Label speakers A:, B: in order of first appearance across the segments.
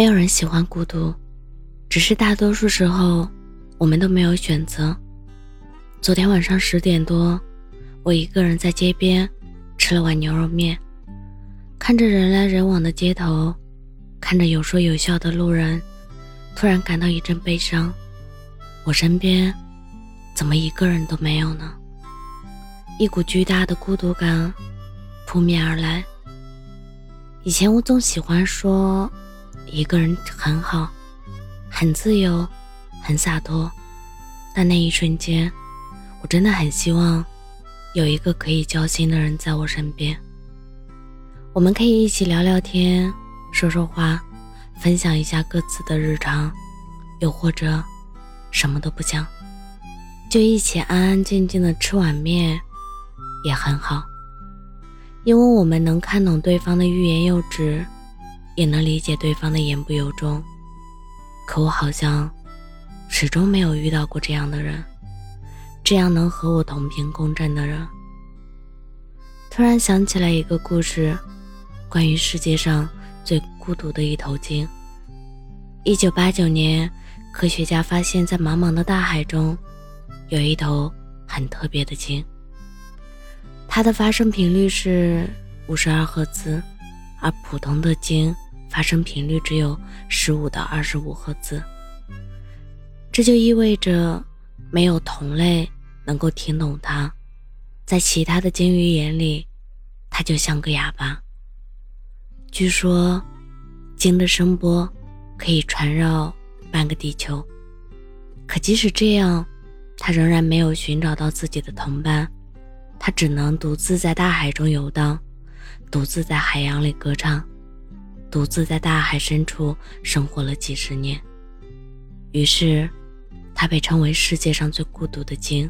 A: 没有人喜欢孤独，只是大多数时候我们都没有选择。昨天晚上十点多，我一个人在街边吃了碗牛肉面，看着人来人往的街头，看着有说有笑的路人，突然感到一阵悲伤。我身边怎么一个人都没有呢？一股巨大的孤独感扑面而来。以前我总喜欢说。一个人很好，很自由，很洒脱。但那一瞬间，我真的很希望有一个可以交心的人在我身边。我们可以一起聊聊天，说说话，分享一下各自的日常，又或者什么都不讲，就一起安安静静的吃碗面，也很好。因为我们能看懂对方的欲言又止。也能理解对方的言不由衷，可我好像始终没有遇到过这样的人，这样能和我同频共振的人。突然想起来一个故事，关于世界上最孤独的一头鲸。一九八九年，科学家发现，在茫茫的大海中，有一头很特别的鲸，它的发声频率是五十二赫兹，而普通的鲸。发生频率只有十五到二十五赫兹，这就意味着没有同类能够听懂它。在其他的鲸鱼眼里，它就像个哑巴。据说，鲸的声波可以传绕半个地球，可即使这样，它仍然没有寻找到自己的同伴，它只能独自在大海中游荡，独自在海洋里歌唱。独自在大海深处生活了几十年，于是，他被称为世界上最孤独的鲸，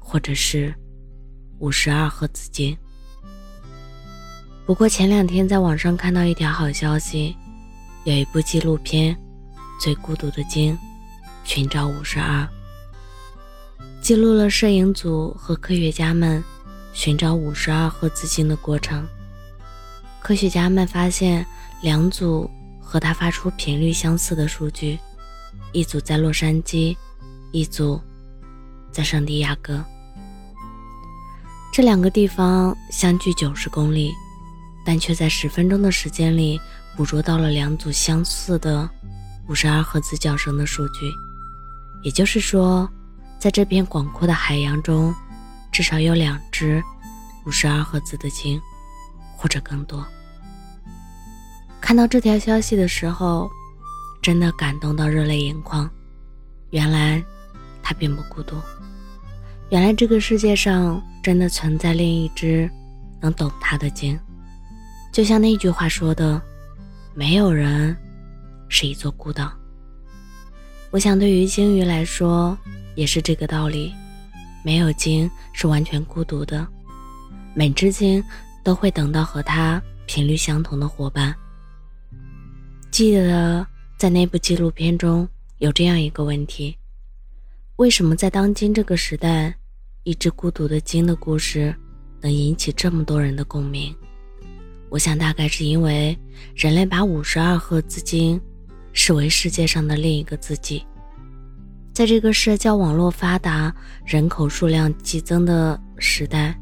A: 或者是五十二赫兹鲸。不过前两天在网上看到一条好消息，有一部纪录片《最孤独的鲸：寻找五十二》，记录了摄影组和科学家们寻找五十二赫兹鲸的过程。科学家们发现。两组和它发出频率相似的数据，一组在洛杉矶，一组在圣地亚哥。这两个地方相距九十公里，但却在十分钟的时间里捕捉到了两组相似的五十二赫兹叫声的数据。也就是说，在这片广阔的海洋中，至少有两只五十二赫兹的鲸，或者更多。看到这条消息的时候，真的感动到热泪盈眶。原来，他并不孤独。原来这个世界上真的存在另一只能懂他的鲸。就像那句话说的：“没有人是一座孤岛。”我想，对于鲸鱼来说也是这个道理。没有鲸是完全孤独的，每只鲸都会等到和他频率相同的伙伴。记得在那部纪录片中有这样一个问题：为什么在当今这个时代，一只孤独的鲸的故事能引起这么多人的共鸣？我想大概是因为人类把五十二赫兹鲸视为世界上的另一个自己。在这个社交网络发达、人口数量激增的时代，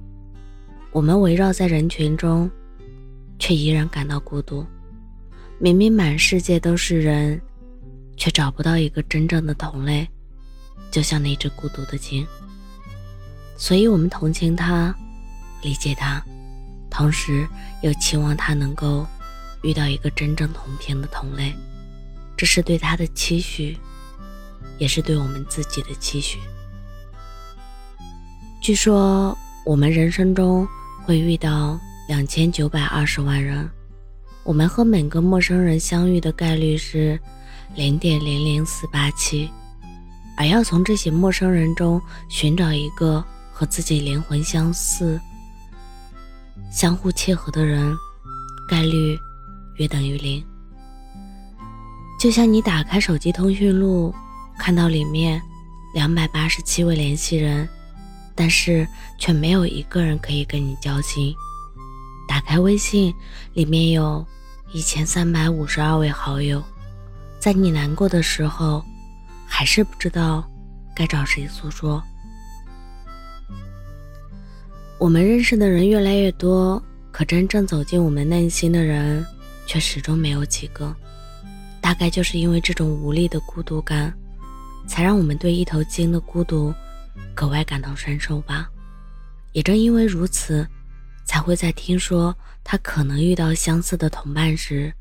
A: 我们围绕在人群中，却依然感到孤独。明明满世界都是人，却找不到一个真正的同类，就像那只孤独的鲸。所以，我们同情他，理解他，同时又期望他能够遇到一个真正同频的同类。这是对他的期许，也是对我们自己的期许。据说，我们人生中会遇到两千九百二十万人。我们和每个陌生人相遇的概率是零点零零四八七，而要从这些陌生人中寻找一个和自己灵魂相似、相互契合的人，概率约等于零。就像你打开手机通讯录，看到里面两百八十七位联系人，但是却没有一个人可以跟你交心。打开微信，里面有。一千三百五十二位好友，在你难过的时候，还是不知道该找谁诉说。我们认识的人越来越多，可真正走进我们内心的人，却始终没有几个。大概就是因为这种无力的孤独感，才让我们对一头鲸的孤独格外感同身受吧。也正因为如此，才会在听说他可能遇到相似的同伴时，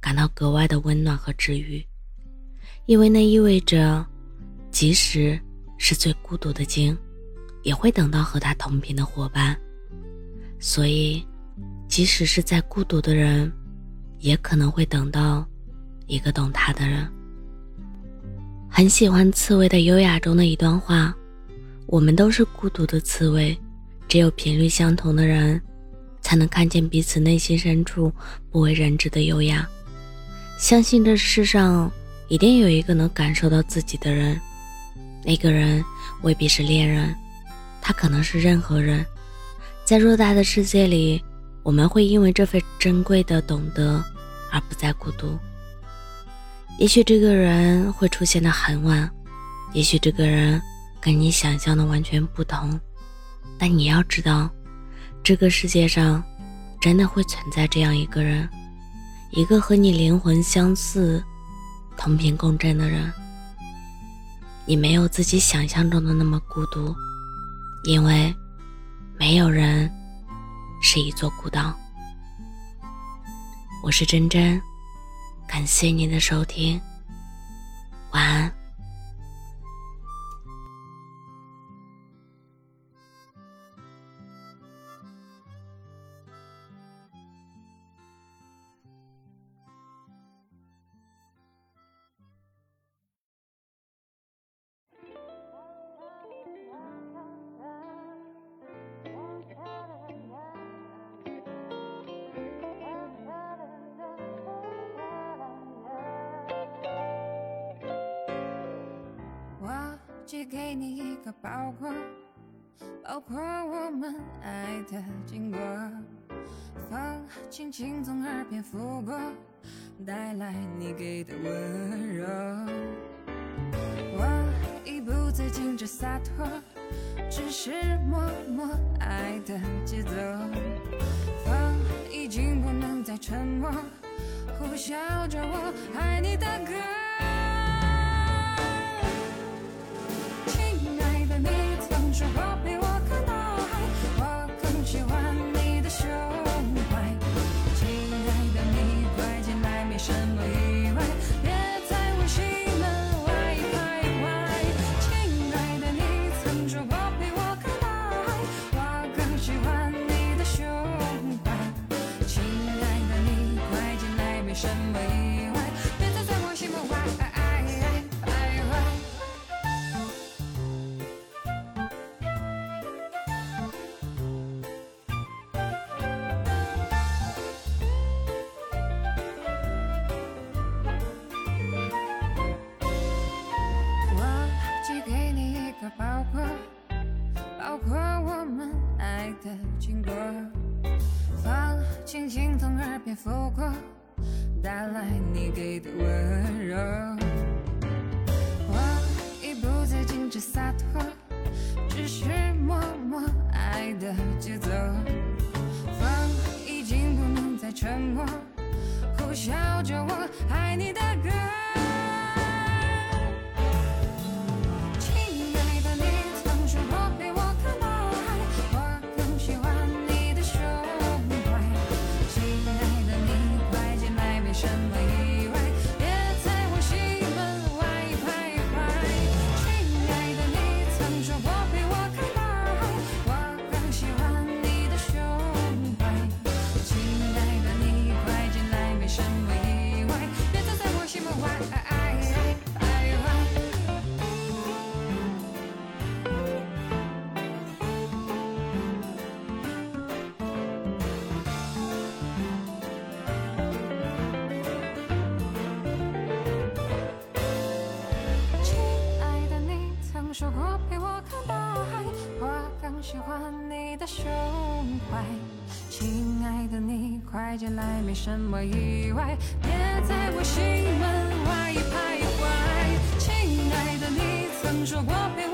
A: 感到格外的温暖和治愈。因为那意味着，即使是最孤独的鲸。也会等到和他同频的伙伴，所以，即使是再孤独的人，也可能会等到一个懂他的人。很喜欢《刺猬的优雅》中的一段话：“我们都是孤独的刺猬，只有频率相同的人，才能看见彼此内心深处不为人知的优雅。相信这世上一定有一个能感受到自己的人，那个人未必是恋人。”他可能是任何人，在偌大的世界里，我们会因为这份珍贵的懂得而不再孤独。也许这个人会出现的很晚，也许这个人跟你想象的完全不同，但你要知道，这个世界上真的会存在这样一个人，一个和你灵魂相似、同频共振的人。你没有自己想象中的那么孤独。因为没有人是一座孤岛。我是真真，感谢您的收听，晚安。
B: 寄给你一个包裹，包括我们爱的经过，风轻轻从耳边拂过，带来你给的温柔。我已不再矜持洒脱，只是默默爱的节奏。风已经不能再沉默，呼啸着我爱你的歌。轻轻从耳边拂过，带来你给的温柔。说过陪我看大海，我更喜欢你的胸怀。亲爱的，你快进来，没什么意外，别在我心门外徘徊。亲爱的，你曾说过陪